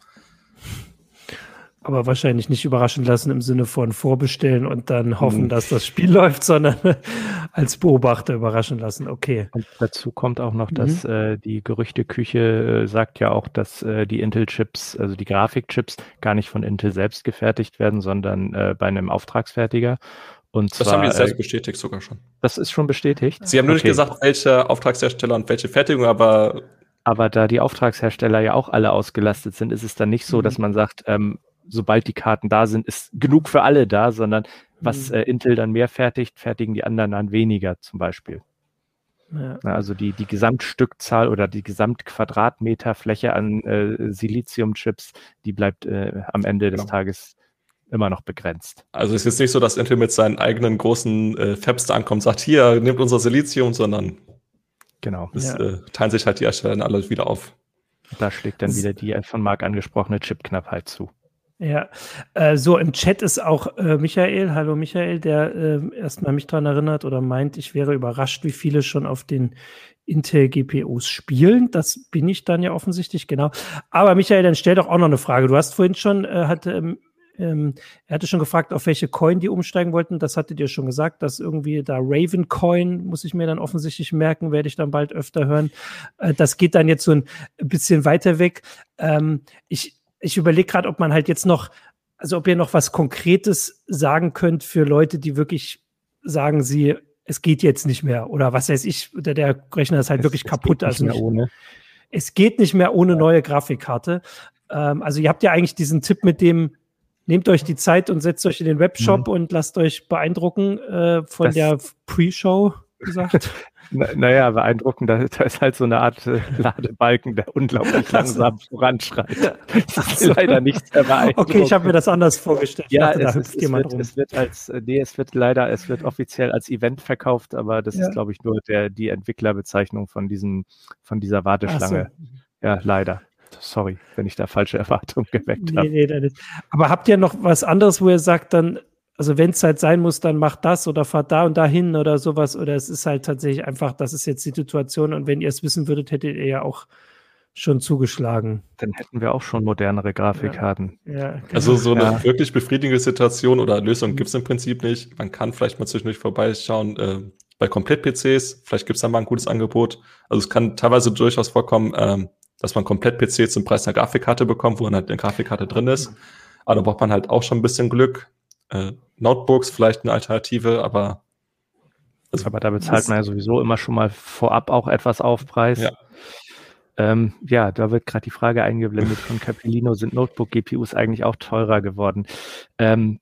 Aber wahrscheinlich nicht überraschen lassen im Sinne von vorbestellen und dann hoffen, mhm. dass das Spiel <laughs> läuft, sondern <laughs> als Beobachter überraschen lassen. Okay. Und dazu kommt auch noch, dass mhm. äh, die Gerüchteküche äh, sagt ja auch, dass äh, die Intel-Chips, also die Grafikchips, gar nicht von Intel selbst gefertigt werden, sondern äh, bei einem Auftragsfertiger. Und das zwar, haben die selbst äh, bestätigt sogar schon. Das ist schon bestätigt. Sie haben nur okay. nicht gesagt, welche Auftragshersteller und welche Fertigung, aber aber da die Auftragshersteller ja auch alle ausgelastet sind, ist es dann nicht so, mhm. dass man sagt, ähm, sobald die Karten da sind, ist genug für alle da, sondern was mhm. äh, Intel dann mehr fertigt, fertigen die anderen dann weniger zum Beispiel. Ja. Also die, die Gesamtstückzahl oder die Gesamtquadratmeterfläche an äh, Siliziumchips, die bleibt äh, am Ende des genau. Tages immer noch begrenzt. Also es ist jetzt nicht so, dass Intel mit seinen eigenen großen äh, Fabs da ankommt und sagt, hier, nehmt unser Silizium, sondern genau. es ja. äh, teilen sich halt die Hersteller dann alle wieder auf. Da schlägt dann wieder die von Marc angesprochene Chipknappheit zu. Ja, äh, so im Chat ist auch äh, Michael, hallo Michael, der äh, erstmal mich daran erinnert oder meint, ich wäre überrascht, wie viele schon auf den Intel GPUs spielen. Das bin ich dann ja offensichtlich, genau. Aber Michael, dann stell doch auch noch eine Frage. Du hast vorhin schon, äh, hatte, ähm, ähm, er hatte schon gefragt, auf welche Coin die umsteigen wollten. Das hattet ihr schon gesagt, dass irgendwie da Raven Coin, muss ich mir dann offensichtlich merken, werde ich dann bald öfter hören. Äh, das geht dann jetzt so ein bisschen weiter weg. Ähm, ich, ich überlege gerade, ob man halt jetzt noch, also ob ihr noch was Konkretes sagen könnt für Leute, die wirklich sagen, sie, es geht jetzt nicht mehr oder was weiß ich, der, der Rechner ist halt es, wirklich kaputt. also nicht. Es geht nicht mehr ohne neue Grafikkarte. Ähm, also ihr habt ja eigentlich diesen Tipp mit dem, nehmt euch die Zeit und setzt euch in den Webshop mhm. und lasst euch beeindrucken äh, von das, der Pre-Show gesagt. <laughs> naja, beeindruckend. Da, da, ist halt so eine Art äh, Ladebalken, der unglaublich langsam voranschreitet. <laughs> Das ist leider nicht sehr beeindruckend. Okay, ich habe mir das anders vorgestellt. Ja, dachte, es, da es, es, wird, es wird als, äh, nee, es wird leider, es wird offiziell als Event verkauft, aber das ja. ist, glaube ich, nur der, die Entwicklerbezeichnung von diesem, von dieser Warteschlange. So. Ja, leider. Sorry, wenn ich da falsche Erwartungen geweckt nee, habe. Nee, aber habt ihr noch was anderes, wo ihr sagt, dann also wenn es halt sein muss, dann macht das oder fahrt da und dahin oder sowas. Oder es ist halt tatsächlich einfach, das ist jetzt die Situation. Und wenn ihr es wissen würdet, hättet ihr ja auch schon zugeschlagen. Dann hätten wir auch schon modernere Grafikkarten. Ja, ja, genau. Also so eine ja. wirklich befriedigende Situation oder Lösung gibt es im Prinzip nicht. Man kann vielleicht mal zwischendurch vorbeischauen äh, bei Komplett-PCs. Vielleicht gibt es da mal ein gutes Angebot. Also es kann teilweise durchaus vorkommen, äh, dass man Komplett-PC zum Preis einer Grafikkarte bekommt, wo dann halt eine Grafikkarte drin ist. Aber da braucht man halt auch schon ein bisschen Glück. Äh, Notebooks vielleicht eine Alternative, aber. Also aber da bezahlt man ja sowieso immer schon mal vorab auch etwas Aufpreis. Ja. Ähm, ja, da wird gerade die Frage eingeblendet <laughs> von Capellino, sind Notebook-GPUs eigentlich auch teurer geworden? Ähm,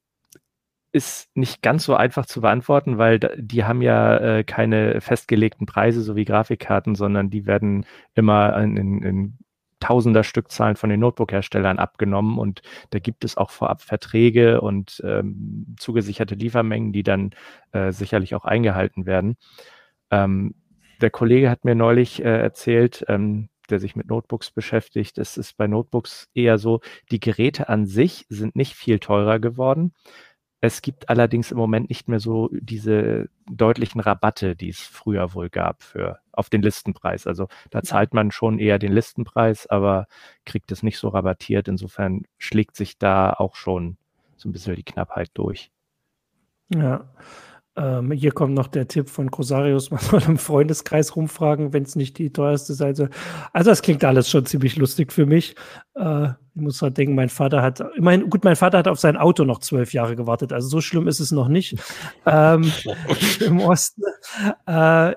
ist nicht ganz so einfach zu beantworten, weil die haben ja äh, keine festgelegten Preise, so wie Grafikkarten, sondern die werden immer in, in, in Tausender Stückzahlen von den Notebook-Herstellern abgenommen und da gibt es auch vorab Verträge und ähm, zugesicherte Liefermengen, die dann äh, sicherlich auch eingehalten werden. Ähm, der Kollege hat mir neulich äh, erzählt, ähm, der sich mit Notebooks beschäftigt, es ist bei Notebooks eher so, die Geräte an sich sind nicht viel teurer geworden. Es gibt allerdings im Moment nicht mehr so diese deutlichen Rabatte, die es früher wohl gab für auf den Listenpreis. Also da zahlt man schon eher den Listenpreis, aber kriegt es nicht so rabattiert. Insofern schlägt sich da auch schon so ein bisschen die Knappheit durch. Ja. Ähm, hier kommt noch der Tipp von Crosarius, <laughs> man soll im Freundeskreis rumfragen, wenn es nicht die teuerste sein soll. Also das klingt alles schon ziemlich lustig für mich. Äh, ich muss halt denken, mein Vater hat, immerhin, gut, mein Vater hat auf sein Auto noch zwölf Jahre gewartet, also so schlimm ist es noch nicht <laughs> ähm, im Osten. Äh,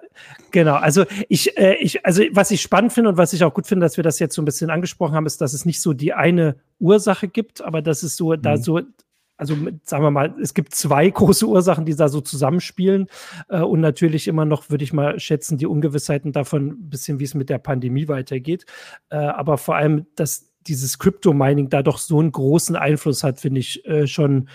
genau, also ich, äh, ich, also was ich spannend finde und was ich auch gut finde, dass wir das jetzt so ein bisschen angesprochen haben, ist, dass es nicht so die eine Ursache gibt, aber dass es so, mhm. da so also sagen wir mal, es gibt zwei <laughs> große Ursachen, die da so zusammenspielen. Äh, und natürlich immer noch, würde ich mal schätzen, die Ungewissheiten davon, ein bisschen, wie es mit der Pandemie weitergeht. Äh, aber vor allem, dass dieses Crypto-Mining da doch so einen großen Einfluss hat, finde ich äh, schon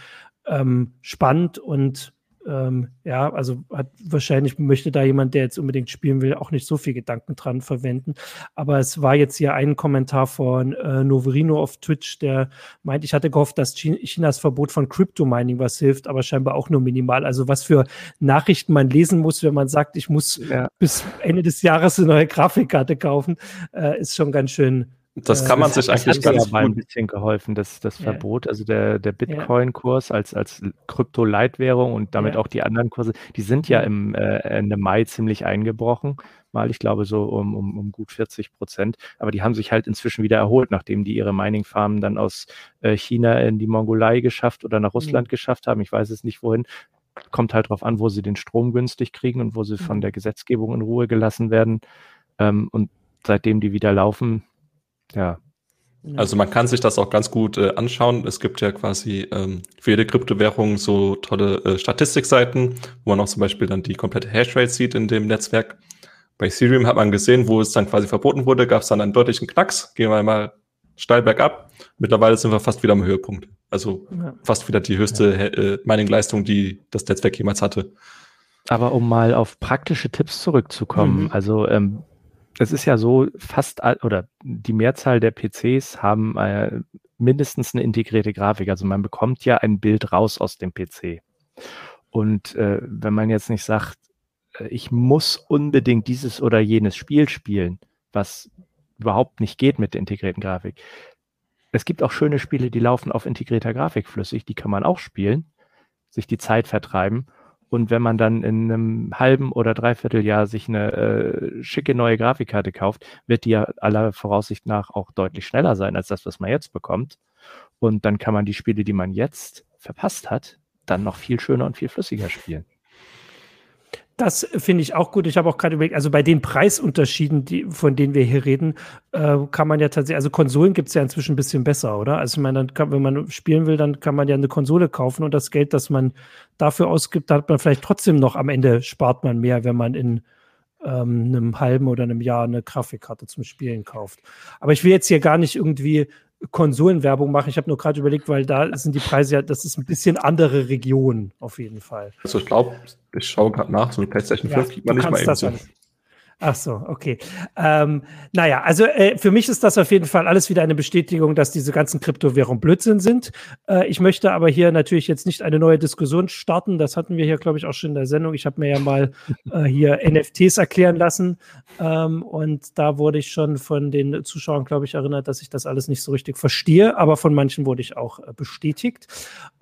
ähm, spannend und ähm, ja, also hat, wahrscheinlich möchte da jemand, der jetzt unbedingt spielen will, auch nicht so viel Gedanken dran verwenden. Aber es war jetzt hier ein Kommentar von äh, Noverino auf Twitch, der meint, ich hatte gehofft, dass Chinas Verbot von Crypto-Mining was hilft, aber scheinbar auch nur minimal. Also was für Nachrichten man lesen muss, wenn man sagt, ich muss ja. bis Ende des Jahres eine neue Grafikkarte kaufen, äh, ist schon ganz schön das kann man sich eigentlich ganz gut. ein bisschen geholfen, das, das ja. Verbot, also der, der Bitcoin-Kurs als, als Krypto-Leitwährung und damit ja. auch die anderen Kurse, die sind ja im äh, Ende Mai ziemlich eingebrochen, mal, ich glaube so um, um, um gut 40 Prozent, aber die haben sich halt inzwischen wieder erholt, nachdem die ihre Mining-Farmen dann aus äh, China in die Mongolei geschafft oder nach mhm. Russland mhm. geschafft haben, ich weiß es nicht wohin, kommt halt darauf an, wo sie den Strom günstig kriegen und wo sie von mhm. der Gesetzgebung in Ruhe gelassen werden ähm, und seitdem die wieder laufen, ja. Also man kann sich das auch ganz gut äh, anschauen. Es gibt ja quasi ähm, für jede Kryptowährung so tolle äh, Statistikseiten, wo man auch zum Beispiel dann die komplette Hashrate sieht in dem Netzwerk. Bei Ethereum hat man gesehen, wo es dann quasi verboten wurde, gab es dann einen deutlichen Knacks. Gehen wir mal steil bergab. Mittlerweile sind wir fast wieder am Höhepunkt. Also ja. fast wieder die höchste ja. äh, Mining-Leistung, die das Netzwerk jemals hatte. Aber um mal auf praktische Tipps zurückzukommen, mhm. also ähm, es ist ja so, fast all, oder die Mehrzahl der PCs haben äh, mindestens eine integrierte Grafik. Also man bekommt ja ein Bild raus aus dem PC. Und äh, wenn man jetzt nicht sagt, äh, ich muss unbedingt dieses oder jenes Spiel spielen, was überhaupt nicht geht mit der integrierten Grafik. Es gibt auch schöne Spiele, die laufen auf integrierter Grafik flüssig, die kann man auch spielen, sich die Zeit vertreiben. Und wenn man dann in einem halben oder dreiviertel Jahr sich eine äh, schicke neue Grafikkarte kauft, wird die ja aller Voraussicht nach auch deutlich schneller sein als das, was man jetzt bekommt. Und dann kann man die Spiele, die man jetzt verpasst hat, dann noch viel schöner und viel flüssiger spielen. Das finde ich auch gut. Ich habe auch gerade überlegt, also bei den Preisunterschieden, die, von denen wir hier reden, äh, kann man ja tatsächlich, also Konsolen gibt es ja inzwischen ein bisschen besser, oder? Also ich meine, kann, wenn man spielen will, dann kann man ja eine Konsole kaufen und das Geld, das man dafür ausgibt, da hat man vielleicht trotzdem noch am Ende spart man mehr, wenn man in ähm, einem halben oder einem Jahr eine Grafikkarte zum Spielen kauft. Aber ich will jetzt hier gar nicht irgendwie Konsolenwerbung machen. Ich habe nur gerade überlegt, weil da sind die Preise ja, das ist ein bisschen andere Region auf jeden Fall. Also ich glaube, ich schaue gerade nach, so eine PlayStation 5 ja, kriegt man nicht mal eben so. Ach so, okay. Ähm, naja, also äh, für mich ist das auf jeden Fall alles wieder eine Bestätigung, dass diese ganzen Kryptowährungen Blödsinn sind. Äh, ich möchte aber hier natürlich jetzt nicht eine neue Diskussion starten. Das hatten wir hier, glaube ich, auch schon in der Sendung. Ich habe mir ja mal äh, hier <laughs> NFTs erklären lassen. Ähm, und da wurde ich schon von den Zuschauern, glaube ich, erinnert, dass ich das alles nicht so richtig verstehe. Aber von manchen wurde ich auch äh, bestätigt.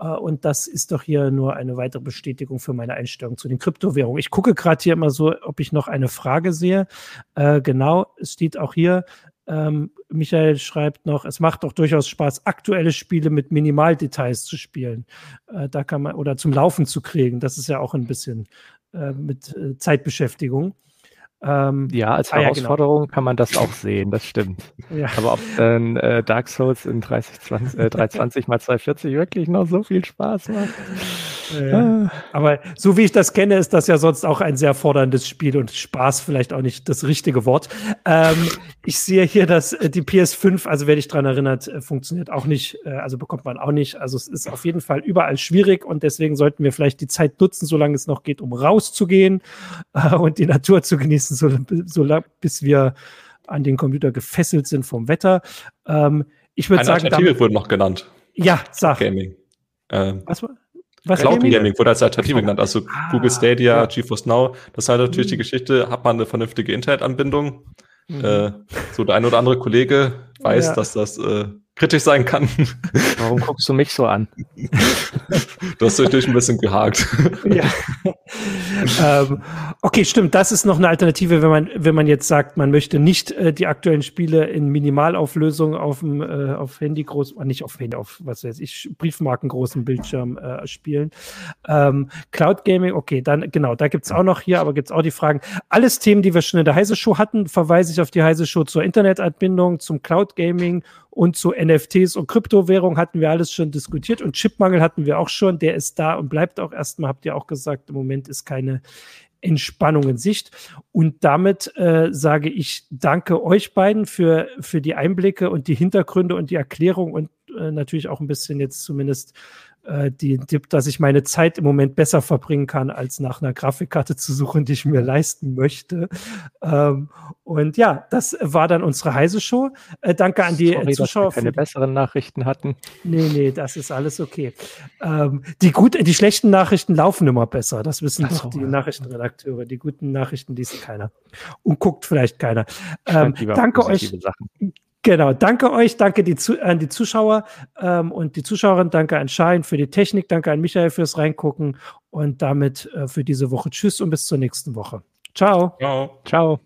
Äh, und das ist doch hier nur eine weitere Bestätigung für meine Einstellung zu den Kryptowährungen. Ich gucke gerade hier immer so, ob ich noch eine Frage sehe sehe. Äh, genau, es steht auch hier, ähm, Michael schreibt noch, es macht doch durchaus Spaß, aktuelle Spiele mit Minimaldetails zu spielen. Äh, da kann man, oder zum Laufen zu kriegen. Das ist ja auch ein bisschen äh, mit äh, Zeitbeschäftigung. Ähm, ja, als Herausforderung ah, ja, genau. kann man das auch sehen, das stimmt. <laughs> Ja. Aber ob dann äh, Dark Souls in 30, 20, äh, 320 mal 240 wirklich noch so viel Spaß macht. Ja. Aber so wie ich das kenne, ist das ja sonst auch ein sehr forderndes Spiel und Spaß vielleicht auch nicht das richtige Wort. Ähm, ich sehe hier, dass äh, die PS5, also wer dich daran erinnert, äh, funktioniert auch nicht, äh, also bekommt man auch nicht. Also es ist auf jeden Fall überall schwierig und deswegen sollten wir vielleicht die Zeit nutzen, solange es noch geht, um rauszugehen äh, und die Natur zu genießen so, so lang, bis wir an den Computer gefesselt sind vom Wetter. Ähm, ich würde sagen. Alternative wurde noch genannt. Ja, sag. Gaming. Ähm, was, was Cloud Gaming? Gaming wurde als Alternative genannt. Also ah, Google Stadia, ja. GeForce Now. Das ist halt natürlich mhm. die Geschichte, hat man eine vernünftige Internetanbindung. Mhm. Äh, so der ein oder andere Kollege weiß, ja. dass das äh, kritisch sein kann. <laughs> Warum guckst du mich so an? du hast natürlich ein bisschen gehakt. Ja. ähm, okay, stimmt. Das ist noch eine Alternative, wenn man, wenn man jetzt sagt, man möchte nicht äh, die aktuellen Spiele in Minimalauflösung auf dem äh, auf Handy groß, äh, nicht auf Handy, auf was weiß ich, Briefmarken großen Bildschirm äh, spielen. Ähm, Cloud Gaming, okay, dann genau, da gibt's auch noch hier, aber gibt's auch die Fragen. Alles Themen, die wir schon in der Heise Show hatten, verweise ich auf die Heise Show zur Internetanbindung, zum Cloud Gaming und so NFTs und Kryptowährung hatten wir alles schon diskutiert und Chipmangel hatten wir auch schon. Der ist da und bleibt auch erstmal, habt ihr auch gesagt, im Moment ist keine Entspannung in Sicht. Und damit äh, sage ich danke euch beiden für, für die Einblicke und die Hintergründe und die Erklärung und äh, natürlich auch ein bisschen jetzt zumindest äh, die Tipp, dass ich meine Zeit im Moment besser verbringen kann, als nach einer Grafikkarte zu suchen, die ich mir leisten möchte. Ähm, und ja, das war dann unsere heiße Show. Äh, danke an die Sorry, Zuschauer. Dass wir keine besseren Nachrichten hatten. Nee, nee, das ist alles okay. Ähm, die, gut, die schlechten Nachrichten laufen immer besser. Das wissen doch die. Nachrichtenredakteure. Die guten Nachrichten liest keiner. Und guckt vielleicht keiner. Ähm, danke euch. Sachen. Genau, danke euch, danke die, an die Zuschauer ähm, und die Zuschauerin, danke an Schein für die Technik, danke an Michael fürs Reingucken und damit äh, für diese Woche Tschüss und bis zur nächsten Woche. Ciao. Ciao. Ciao.